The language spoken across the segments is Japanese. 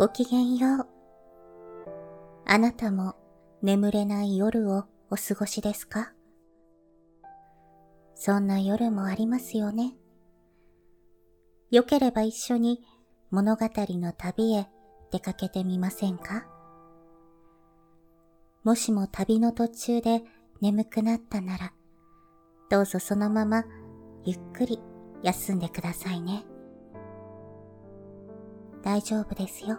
ごきげんよう。あなたも眠れない夜をお過ごしですか？そんな夜もありますよね。よければ一緒に物語の旅へ出かけてみませんか？もしも旅の途中で眠くなったなら、どうぞそのままゆっくり休んでくださいね。大丈夫ですよ。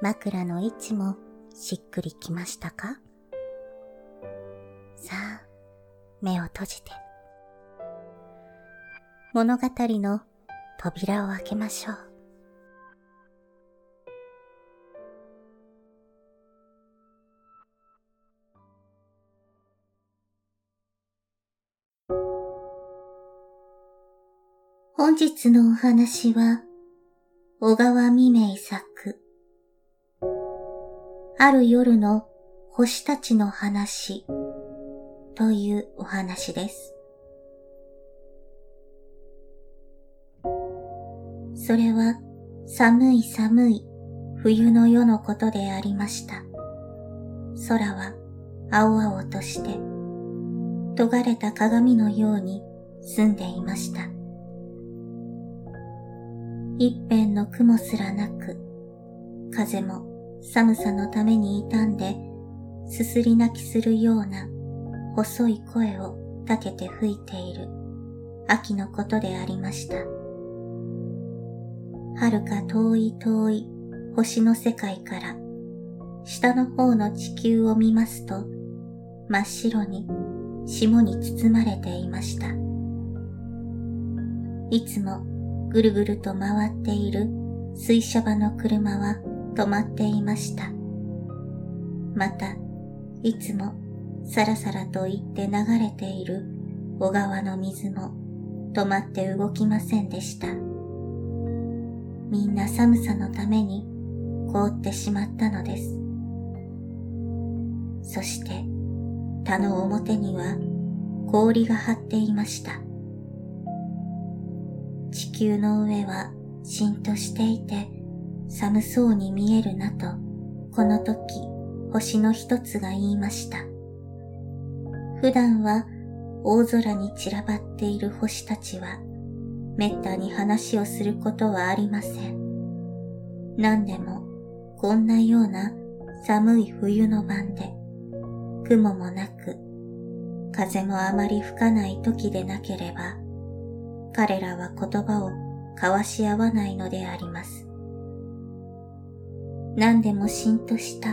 枕の位置もしっくりきましたか？さあ、目を閉じて。物語の扉を開けましょう。本日のお話は、小川未明作。ある夜の星たちの話というお話です。それは寒い寒い冬の夜のことでありました。空は青々として、尖れた鏡のように澄んでいました。一辺の雲すらなく、風も寒さのために傷んで、すすり泣きするような細い声を立てて吹いている秋のことでありました。遥か遠い遠い星の世界から下の方の地球を見ますと真っ白に霜に包まれていました。いつもぐるぐると回っている水車場の車は止まっていました。また、いつもさらさらと言って流れている小川の水も止まって動きませんでした。みんな寒さのために凍ってしまったのです。そして、田の表には氷が張っていました。地球の上はしんとしていて寒そうに見えるなと、この時星の一つが言いました。普段は大空に散らばっている星たちは、めったに話をすることはありません。何でも、こんなような寒い冬の晩で、雲もなく、風もあまり吹かない時でなければ、彼らは言葉を交わし合わないのであります。何でもしんとした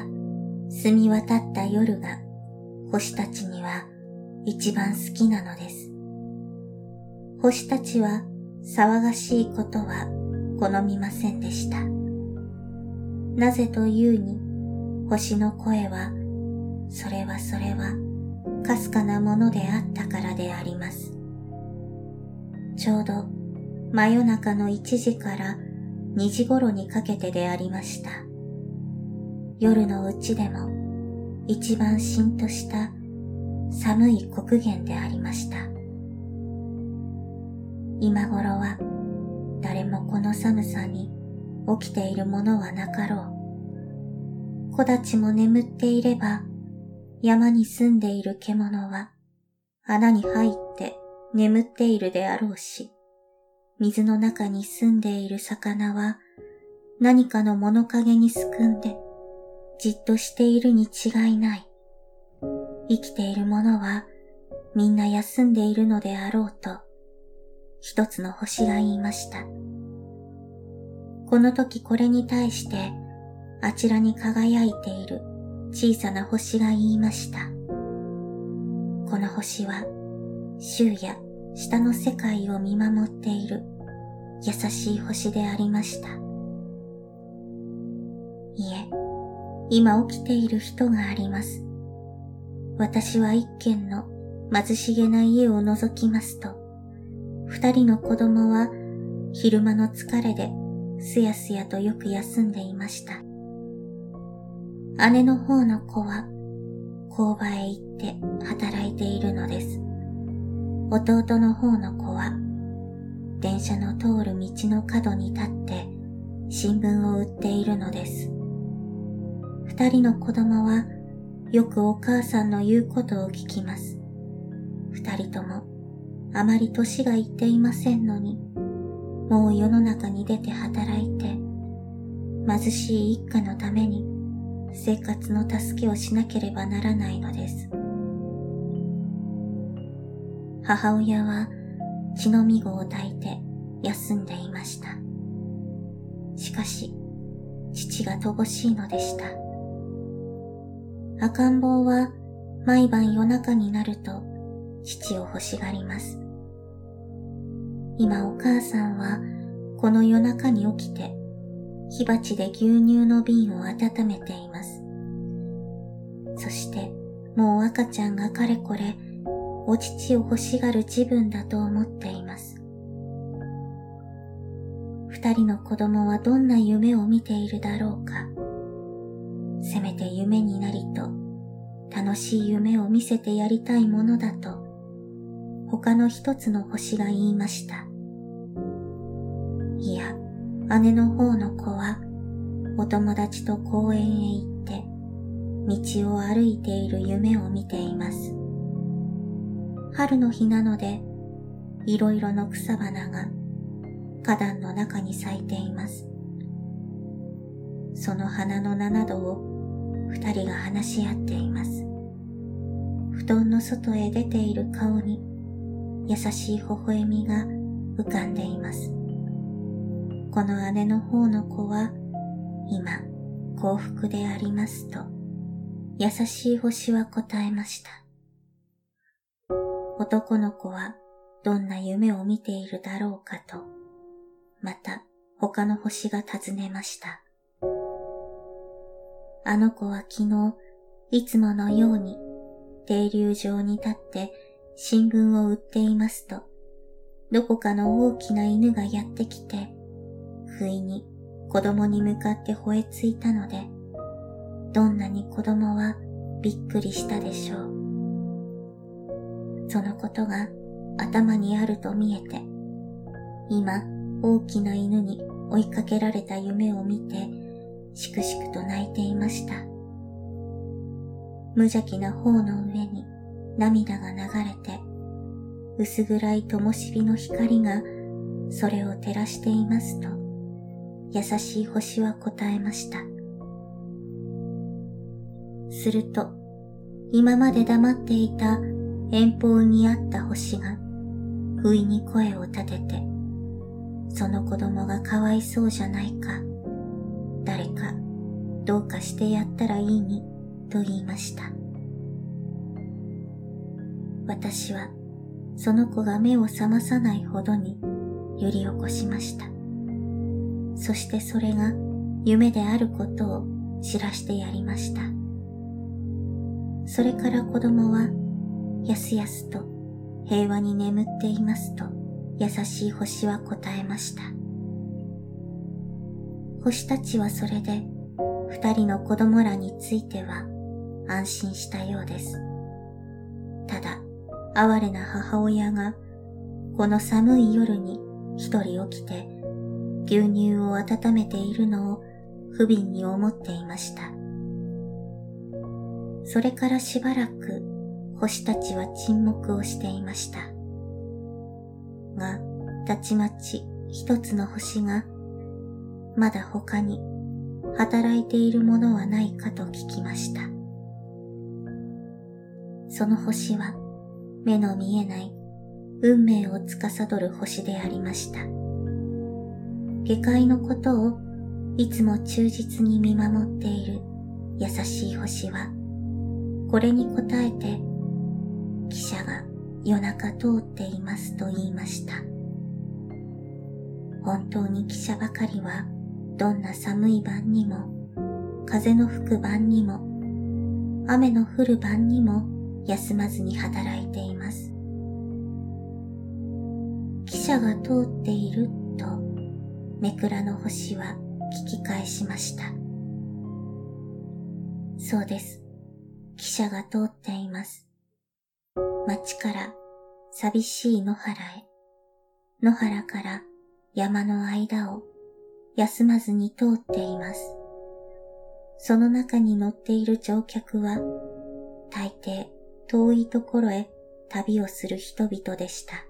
澄み渡った夜が星たちには一番好きなのです。星たちは騒がしいことは好みませんでした。なぜというに星の声はそれはそれはかすかなものであったからであります。ちょうど真夜中の1時から2時頃にかけてでありました。夜のうちでも一番しんとした寒い黒原でありました。今頃は誰もこの寒さに起きているものはなかろう。子たちも眠っていれば山に住んでいる獣は穴に入って眠っているであろうし、水の中に住んでいる魚は何かの物陰にすくんでじっとしているに違いない。生きている者はみんな休んでいるのであろうと一つの星が言いました。この時これに対してあちらに輝いている小さな星が言いました。この星は周や下の世界を見守っている優しい星でありました。いえ今起きている人があります。私は一軒の貧しげな家を覗きますと、二人の子供は昼間の疲れですやすやとよく休んでいました。姉の方の子は工場へ行って働いているのです。弟の方の子は電車の通る道の角に立って新聞を売っているのです。二人の子供はよくお母さんの言うことを聞きます。二人ともあまり年がいっていませんのに、もう世の中に出て働いて、貧しい一家のために生活の助けをしなければならないのです。母親は血のみごを抱いて休んでいました。しかし、父が乏しいのでした。赤ん坊は毎晩夜中になると父を欲しがります。今お母さんはこの夜中に起きて火鉢で牛乳の瓶を温めています。そしてもう赤ちゃんがかれこれお乳を欲しがる自分だと思っています。二人の子供はどんな夢を見ているだろうか。せめて夢になりと楽しい夢を見せてやりたいものだと他の一つの星が言いました。いや、姉の方の子はお友達と公園へ行って道を歩いている夢を見ています。春の日なので、いろいろの草花が花壇の中に咲いています。その花の七度を二人が話し合っています。布団の外へ出ている顔に優しい微笑みが浮かんでいます。この姉の方の子は今幸福でありますと優しい星は答えました。男の子はどんな夢を見ているだろうかと、また他の星が尋ねました。あの子は昨日、いつものように停留場に立って新聞を売っていますと、どこかの大きな犬がやってきて、不意に子供に向かって吠えついたので、どんなに子供はびっくりしたでしょう。そのことが頭にあると見えて、今大きな犬に追いかけられた夢を見て、しくしくと泣いていました。無邪気な方の上に涙が流れて、薄暗い灯火の光がそれを照らしていますと、優しい星は答えました。すると、今まで黙っていた遠方にあった星が、不意に声を立てて、その子供がかわいそうじゃない、かどうかしてやったらいいに、と言いました。私はその子が目を覚まさないほどに揺り起こしました。そしてそれが夢であることを知らしてやりました。それから子供はやすやすと平和に眠っていますと優しい星は答えました。星たちはそれで二人の子供らについては安心したようです。ただ、哀れな母親がこの寒い夜に一人起きて牛乳を温めているのを不憫に思っていました。それからしばらく星たちは沈黙をしていました。が、たちまち一つの星が、まだ他に働いているものはないかと聞きました。その星は目の見えない運命を司る星でありました。下界のことをいつも忠実に見守っている優しい星は、これに答えて、汽車が夜中通っていますと言いました。本当に汽車ばかりはどんな寒い晩にも風の吹く晩にも、雨の降る晩にも休まずに働いています。汽車が通っていると、めくらの星は聞き返しました。そうです。汽車が通っています。町から寂しい野原へ、野原から山の間を休まずに通っています。その中に乗っている乗客は、大抵遠いところへ旅をする人々でした。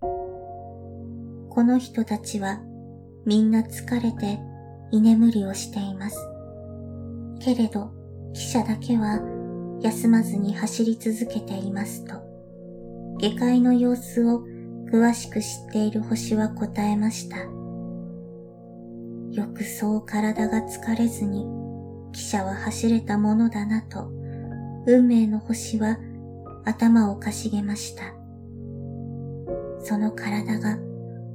この人たちはみんな疲れて居眠りをしています。けれど、汽車だけは休まずに走り続けていますと、下界の様子を詳しく知っている星は答えました。よくそう体が疲れずに、汽車は走れたものだなと、運命の星は頭をかしげました。その体が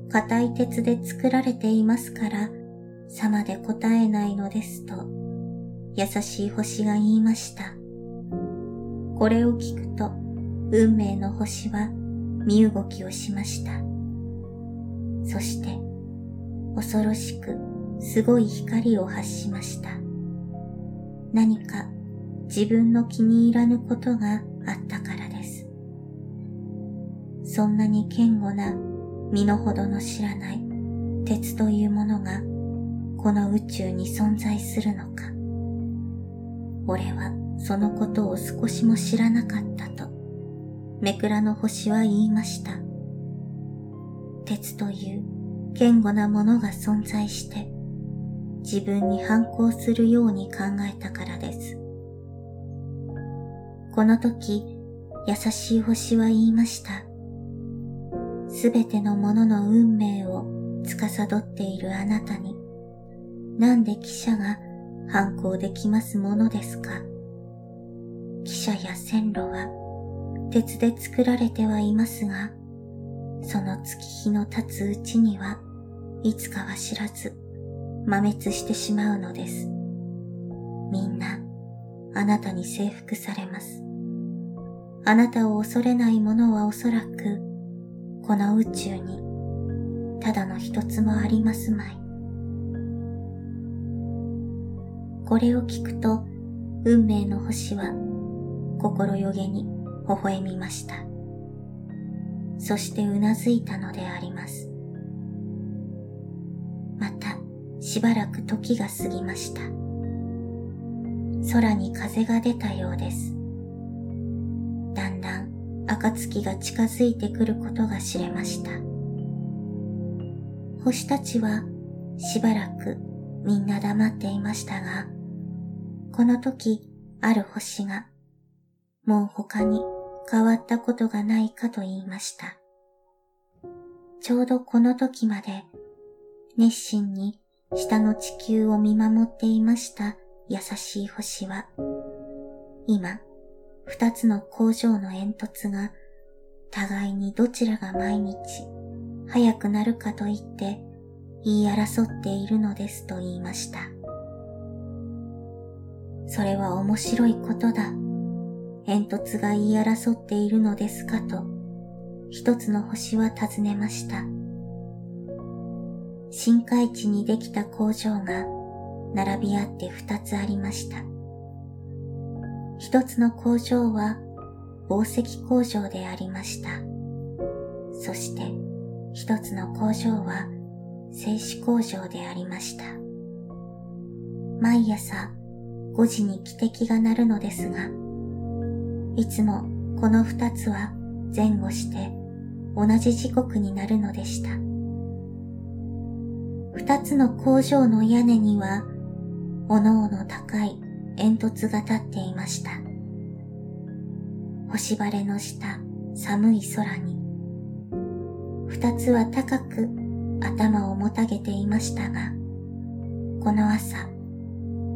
硬い鉄で作られていますから、さまで答えないのですと、優しい星が言いました。これを聞くと、運命の星は身動きをしました。そして、恐ろしくすごい光を発しました。何か自分の気に入らぬことがあったからです。そんなに堅固な身の程の知らない鉄というものがこの宇宙に存在するのか。俺はそのことを少しも知らなかったと、めくらの星は言いました。鉄という堅固なものが存在して、自分に反抗するように考えたからです。この時、優しい星は言いました。すべてのものの運命を司っているあなたに、なんで汽車が反抗できますものですか？汽車や線路は鉄で作られてはいますが、その月日の経つうちにはいつかは知らず破滅してしまうのです。みんなあなたに征服されます。あなたを恐れない者はおそらくこの宇宙にただの一つもありますまい。これを聞くと運命の星は心よげに微笑みました。そしてうなずいたのであります。しばらく時が過ぎました。空に風が出たようです。だんだん暁が近づいてくることが知れました。星たちはしばらくみんな黙っていましたが、この時ある星がもう他に変わったことがないかと言いました。ちょうどこの時まで熱心に下の地球を見守っていました優しい星は、今二つの工場の煙突が互いにどちらが毎日早くなるかと言って言い争っているのですと言いました。それは面白いことだ。煙突が言い争っているのですかと一つの星は尋ねました。深海地にできた工場が並び合って二つありました。一つの工場は宝石工場でありました。そして一つの工場は製紙工場でありました。毎朝5時に汽笛が鳴るのですが、いつもこの二つは前後して同じ時刻になるのでした。二つの工場の屋根には、おのおの高い煙突が立っていました。星晴れの下、寒い空に、二つは高く頭をもたげていましたが、この朝、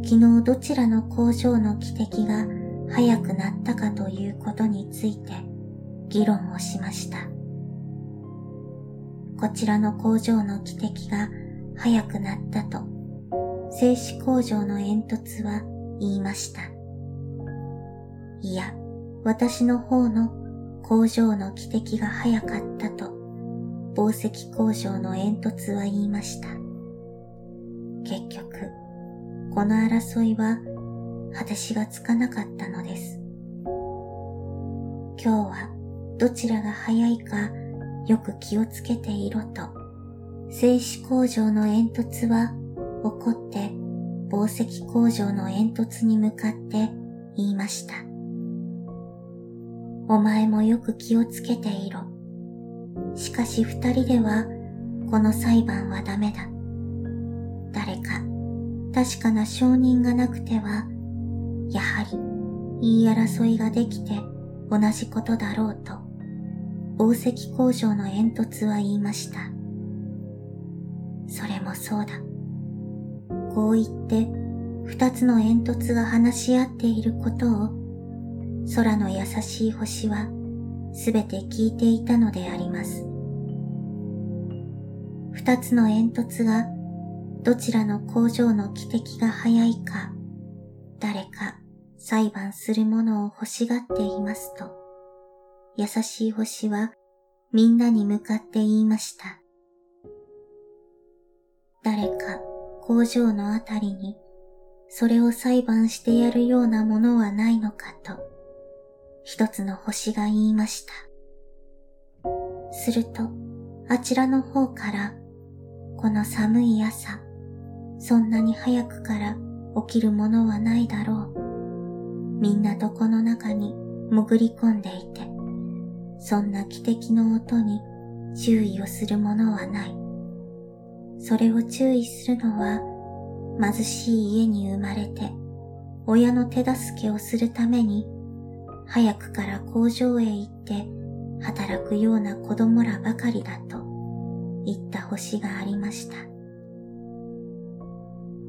昨日どちらの工場の汽笛が早くなったかということについて議論をしました。こちらの工場の汽笛が早くなったと静止工場の煙突は言いました。いや、私の方の工場の汽笛が早かったと、宝石工場の煙突は言いました。結局、この争いは果てしがつかなかったのです。今日はどちらが早いかよく気をつけていろと、静止工場の煙突は怒って宝石工場の煙突に向かって言いました。お前もよく気をつけていろ。しかし二人ではこの裁判はダメだ。誰か確かな証人がなくては、やはり言い争いができて同じことだろうと、宝石工場の煙突は言いました。それもそうだ。こう言って二つの煙突が話し合っていることを空の優しい星はすべて聞いていたのであります。二つの煙突がどちらの工場の汽笛が早いか誰か裁判するものを欲しがっていますと優しい星はみんなに向かって言いました。工場のあたりにそれを裁判してやるようなものはないのかと一つの星が言いました。するとあちらの方からこの寒い朝そんなに早くから起きるものはないだろう。みんな床の中に潜り込んでいて、そんな汽笛の音に注意をするものはない。それを注意するのは貧しい家に生まれて親の手助けをするために早くから工場へ行って働くような子供らばかりだと言った星がありました。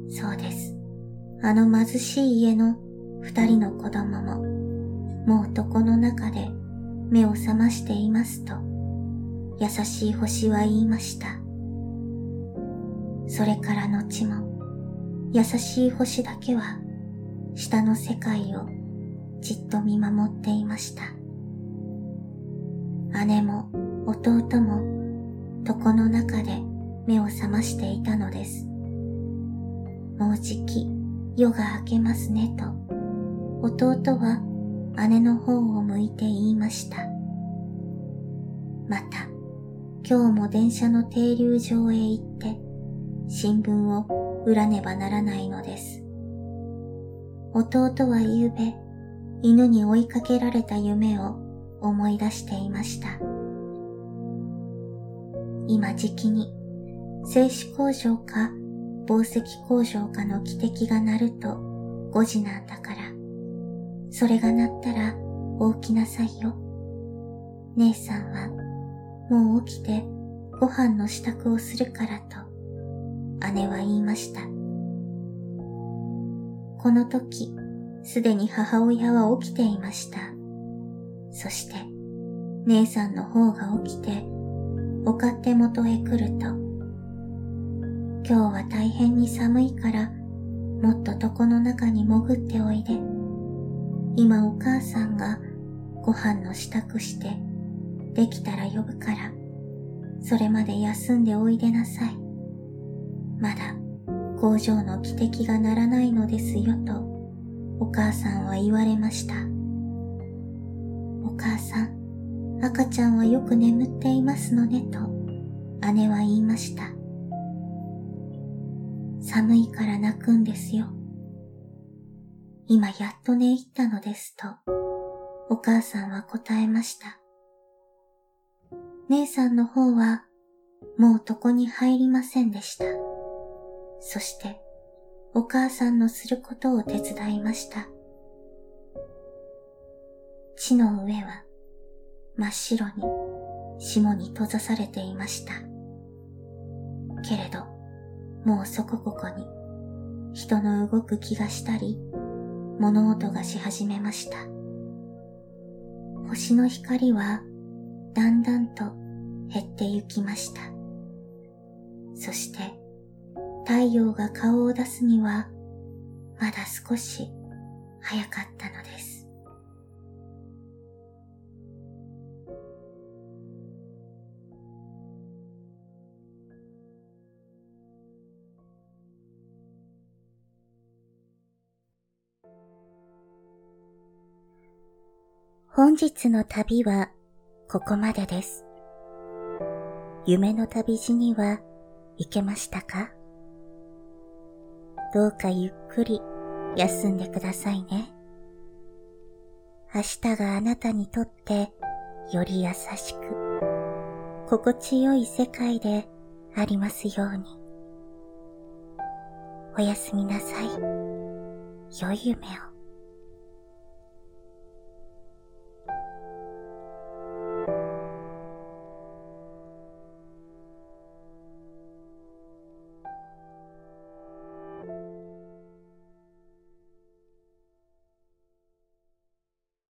そうです。あの貧しい家の二人の子供ももう床の中で目を覚ましていますと優しい星は言いました。それから後も優しい星だけは下の世界をじっと見守っていました。姉も弟も床の中で目を覚ましていたのです。もうじき夜が明けますねと弟は姉の方を向いて言いました。また今日も電車の停留場へ行って新聞を売らねばならないのです。弟は夕べ、犬に追いかけられた夢を思い出していました。今時期に、製紙工場か宝石工場かの汽笛が鳴ると5時なんだから、それが鳴ったら起きなさいよ。姉さんはもう起きてご飯の支度をするからと姉は言いました。この時、すでに母親は起きていました。そして、姉さんの方が起きて、お勝手元へ来ると、今日は大変に寒いから、もっと床の中に潜っておいで。今お母さんがご飯の支度して、できたら呼ぶから、それまで休んでおいでなさい。まだ工場の汽笛が鳴らないのですよとお母さんは言われました。お母さん、赤ちゃんはよく眠っていますのねと姉は言いました。寒いから泣くんですよ。今やっと寝入ったのですとお母さんは答えました。姉さんの方はもう床に入りませんでした。そしてお母さんのすることを手伝いました。地の上は真っ白に霜に閉ざされていました。けれど、もうそこここに人の動く気がしたり、物音がし始めました。星の光はだんだんと減ってゆきました。そして太陽が顔を出すにはまだ少し早かったのです。本日の旅はここまでです。夢の旅路には行けましたか？どうかゆっくり休んでくださいね。明日があなたにとってより優しく、心地よい世界でありますように。おやすみなさい。良い夢を。